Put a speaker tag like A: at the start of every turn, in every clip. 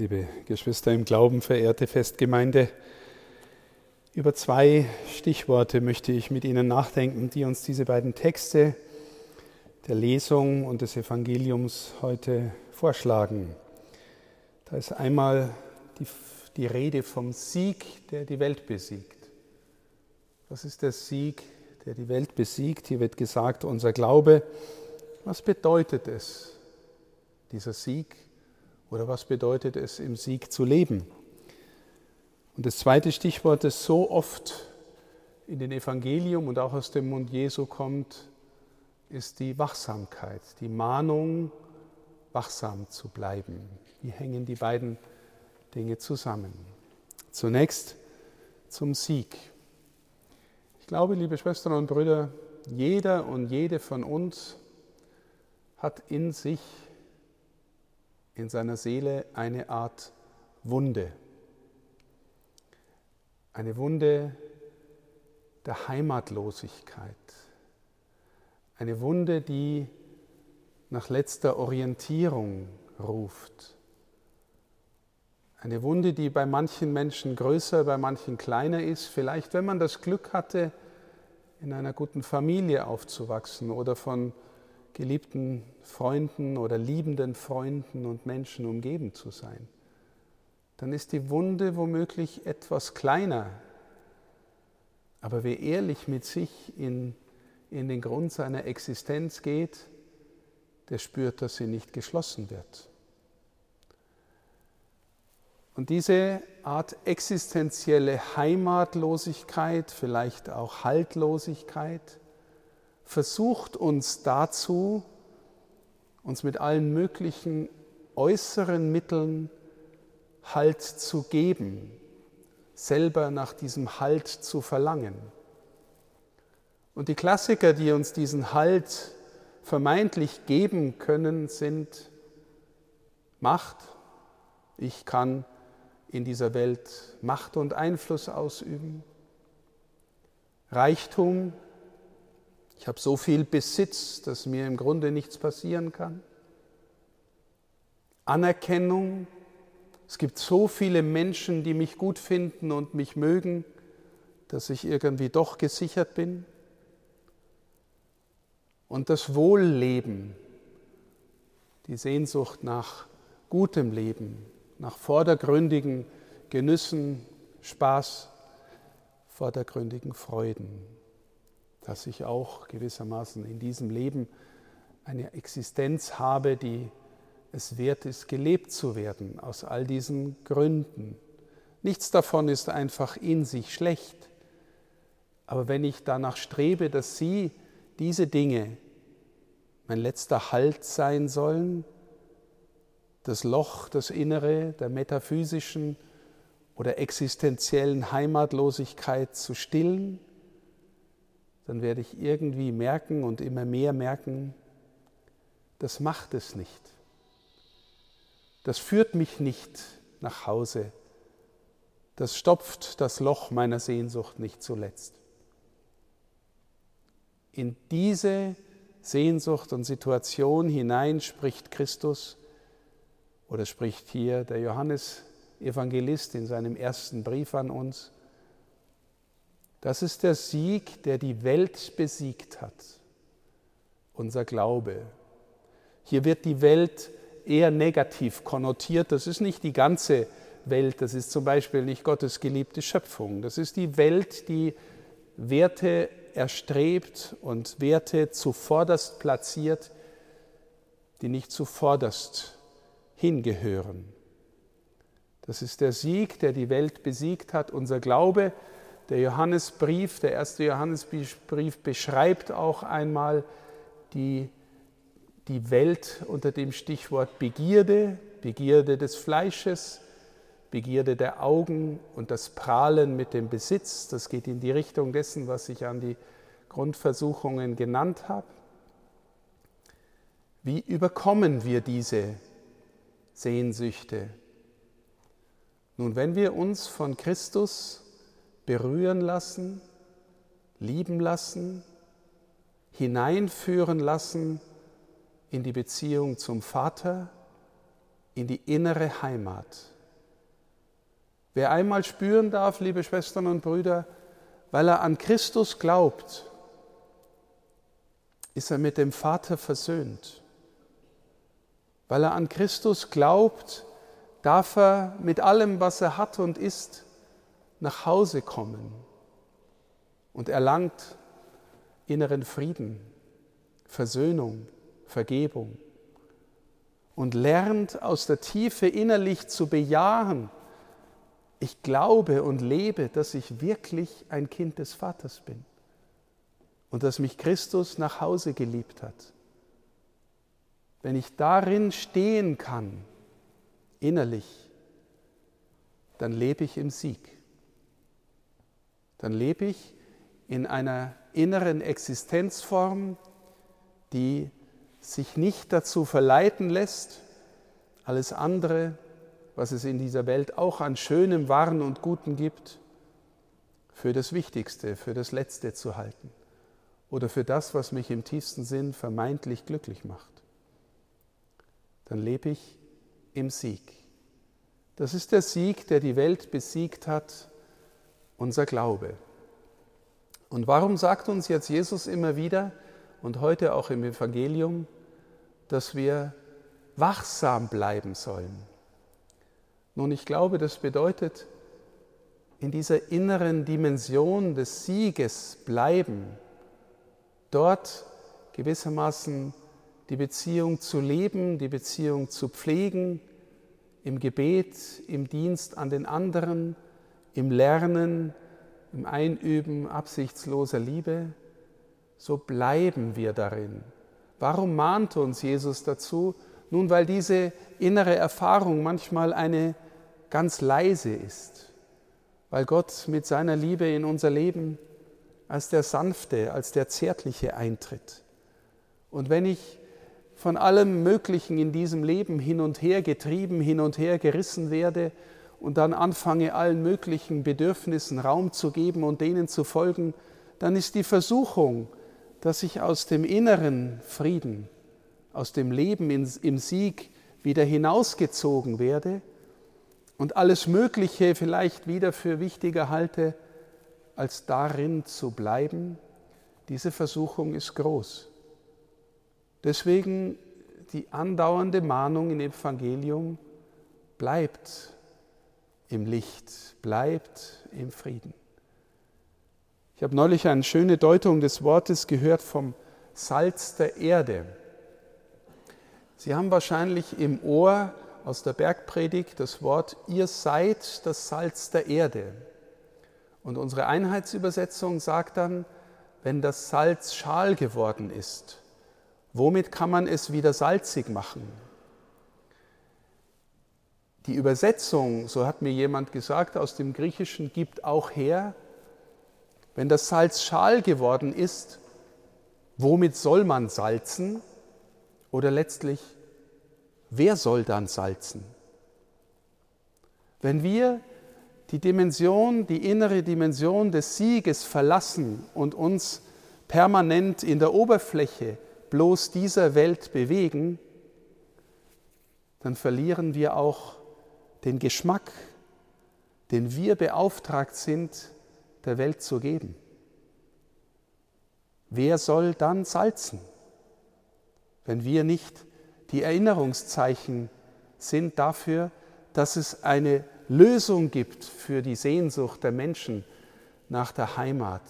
A: liebe Geschwister im Glauben, verehrte Festgemeinde. Über zwei Stichworte möchte ich mit Ihnen nachdenken, die uns diese beiden Texte der Lesung und des Evangeliums heute vorschlagen. Da ist einmal die, die Rede vom Sieg, der die Welt besiegt. Was ist der Sieg, der die Welt besiegt? Hier wird gesagt, unser Glaube. Was bedeutet es, dieser Sieg? Oder was bedeutet es, im Sieg zu leben? Und das zweite Stichwort, das so oft in den Evangelium und auch aus dem Mund Jesu kommt, ist die Wachsamkeit, die Mahnung, wachsam zu bleiben. Wie hängen die beiden Dinge zusammen? Zunächst zum Sieg. Ich glaube, liebe Schwestern und Brüder, jeder und jede von uns hat in sich in seiner Seele eine Art Wunde. Eine Wunde der Heimatlosigkeit. Eine Wunde, die nach letzter Orientierung ruft. Eine Wunde, die bei manchen Menschen größer, bei manchen kleiner ist. Vielleicht, wenn man das Glück hatte, in einer guten Familie aufzuwachsen oder von geliebten Freunden oder liebenden Freunden und Menschen umgeben zu sein, dann ist die Wunde womöglich etwas kleiner. Aber wer ehrlich mit sich in, in den Grund seiner Existenz geht, der spürt, dass sie nicht geschlossen wird. Und diese Art existenzielle Heimatlosigkeit, vielleicht auch Haltlosigkeit, versucht uns dazu, uns mit allen möglichen äußeren Mitteln Halt zu geben, selber nach diesem Halt zu verlangen. Und die Klassiker, die uns diesen Halt vermeintlich geben können, sind Macht. Ich kann in dieser Welt Macht und Einfluss ausüben. Reichtum, ich habe so viel Besitz, dass mir im Grunde nichts passieren kann. Anerkennung. Es gibt so viele Menschen, die mich gut finden und mich mögen, dass ich irgendwie doch gesichert bin. Und das Wohlleben, die Sehnsucht nach gutem Leben, nach vordergründigen Genüssen, Spaß, vordergründigen Freuden dass ich auch gewissermaßen in diesem Leben eine Existenz habe, die es wert ist, gelebt zu werden, aus all diesen Gründen. Nichts davon ist einfach in sich schlecht. Aber wenn ich danach strebe, dass Sie diese Dinge mein letzter Halt sein sollen, das Loch, das Innere der metaphysischen oder existenziellen Heimatlosigkeit zu stillen, dann werde ich irgendwie merken und immer mehr merken, das macht es nicht. Das führt mich nicht nach Hause. Das stopft das Loch meiner Sehnsucht nicht zuletzt. In diese Sehnsucht und Situation hinein spricht Christus oder spricht hier der Johannes Evangelist in seinem ersten Brief an uns. Das ist der Sieg, der die Welt besiegt hat. Unser Glaube. Hier wird die Welt eher negativ konnotiert. Das ist nicht die ganze Welt. Das ist zum Beispiel nicht Gottes geliebte Schöpfung. Das ist die Welt, die Werte erstrebt und Werte zuvorderst platziert, die nicht zuvorderst hingehören. Das ist der Sieg, der die Welt besiegt hat. Unser Glaube der Johannesbrief, der erste Johannesbrief beschreibt auch einmal die, die Welt unter dem Stichwort Begierde, Begierde des Fleisches, Begierde der Augen und das Prahlen mit dem Besitz. Das geht in die Richtung dessen, was ich an die Grundversuchungen genannt habe. Wie überkommen wir diese Sehnsüchte? Nun, wenn wir uns von Christus berühren lassen, lieben lassen, hineinführen lassen in die Beziehung zum Vater, in die innere Heimat. Wer einmal spüren darf, liebe Schwestern und Brüder, weil er an Christus glaubt, ist er mit dem Vater versöhnt. Weil er an Christus glaubt, darf er mit allem, was er hat und ist, nach Hause kommen und erlangt inneren Frieden, Versöhnung, Vergebung und lernt aus der Tiefe innerlich zu bejahen, ich glaube und lebe, dass ich wirklich ein Kind des Vaters bin und dass mich Christus nach Hause geliebt hat. Wenn ich darin stehen kann, innerlich, dann lebe ich im Sieg. Dann lebe ich in einer inneren Existenzform, die sich nicht dazu verleiten lässt, alles andere, was es in dieser Welt auch an Schönem, Wahren und Guten gibt, für das Wichtigste, für das Letzte zu halten oder für das, was mich im tiefsten Sinn vermeintlich glücklich macht. Dann lebe ich im Sieg. Das ist der Sieg, der die Welt besiegt hat, unser Glaube. Und warum sagt uns jetzt Jesus immer wieder und heute auch im Evangelium, dass wir wachsam bleiben sollen? Nun, ich glaube, das bedeutet, in dieser inneren Dimension des Sieges bleiben, dort gewissermaßen die Beziehung zu leben, die Beziehung zu pflegen, im Gebet, im Dienst an den anderen, im Lernen, im Einüben absichtsloser Liebe, so bleiben wir darin. Warum mahnt uns Jesus dazu? Nun, weil diese innere Erfahrung manchmal eine ganz leise ist, weil Gott mit seiner Liebe in unser Leben als der sanfte, als der zärtliche eintritt. Und wenn ich von allem Möglichen in diesem Leben hin und her getrieben, hin und her gerissen werde und dann anfange, allen möglichen Bedürfnissen Raum zu geben und denen zu folgen, dann ist die Versuchung, dass ich aus dem inneren Frieden, aus dem Leben im Sieg wieder hinausgezogen werde und alles Mögliche vielleicht wieder für wichtiger halte, als darin zu bleiben, diese Versuchung ist groß. Deswegen die andauernde Mahnung im Evangelium, bleibt im Licht, bleibt im Frieden. Ich habe neulich eine schöne Deutung des Wortes gehört vom Salz der Erde. Sie haben wahrscheinlich im Ohr aus der Bergpredigt das Wort, ihr seid das Salz der Erde. Und unsere Einheitsübersetzung sagt dann, wenn das Salz schal geworden ist, womit kann man es wieder salzig machen? Die Übersetzung, so hat mir jemand gesagt, aus dem Griechischen gibt auch her, wenn das Salz schal geworden ist, womit soll man salzen? Oder letztlich, wer soll dann salzen? Wenn wir die Dimension, die innere Dimension des Sieges verlassen und uns permanent in der Oberfläche bloß dieser Welt bewegen, dann verlieren wir auch den Geschmack, den wir beauftragt sind, der Welt zu geben. Wer soll dann salzen, wenn wir nicht die Erinnerungszeichen sind dafür, dass es eine Lösung gibt für die Sehnsucht der Menschen nach der Heimat,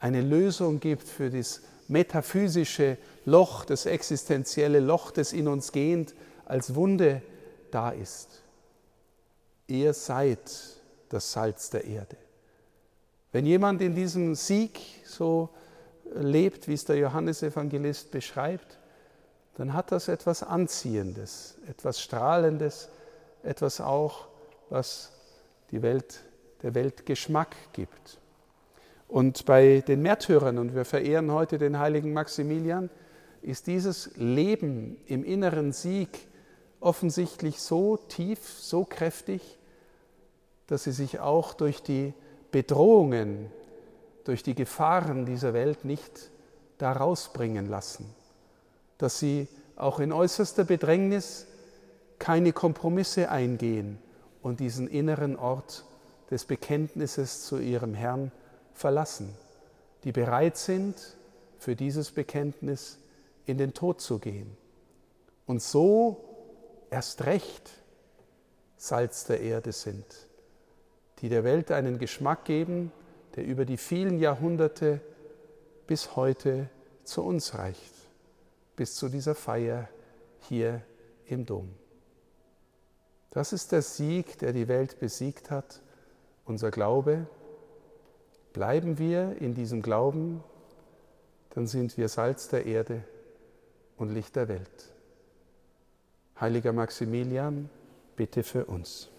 A: eine Lösung gibt für das metaphysische Loch, das existenzielle Loch, das in uns gehend als Wunde da ist. Ihr seid das Salz der Erde. Wenn jemand in diesem Sieg so lebt, wie es der Johannesevangelist beschreibt, dann hat das etwas Anziehendes, etwas Strahlendes, etwas auch was die Welt, der Welt Geschmack gibt. Und bei den Märtyrern, und wir verehren heute den heiligen Maximilian, ist dieses Leben im inneren Sieg offensichtlich so tief, so kräftig, dass sie sich auch durch die Bedrohungen, durch die Gefahren dieser Welt nicht da rausbringen lassen, dass sie auch in äußerster Bedrängnis keine Kompromisse eingehen und diesen inneren Ort des Bekenntnisses zu ihrem Herrn verlassen, die bereit sind, für dieses Bekenntnis in den Tod zu gehen. Und so erst recht Salz der Erde sind, die der Welt einen Geschmack geben, der über die vielen Jahrhunderte bis heute zu uns reicht, bis zu dieser Feier hier im Dom. Das ist der Sieg, der die Welt besiegt hat, unser Glaube. Bleiben wir in diesem Glauben, dann sind wir Salz der Erde und Licht der Welt. Heiliger Maximilian, bitte für uns.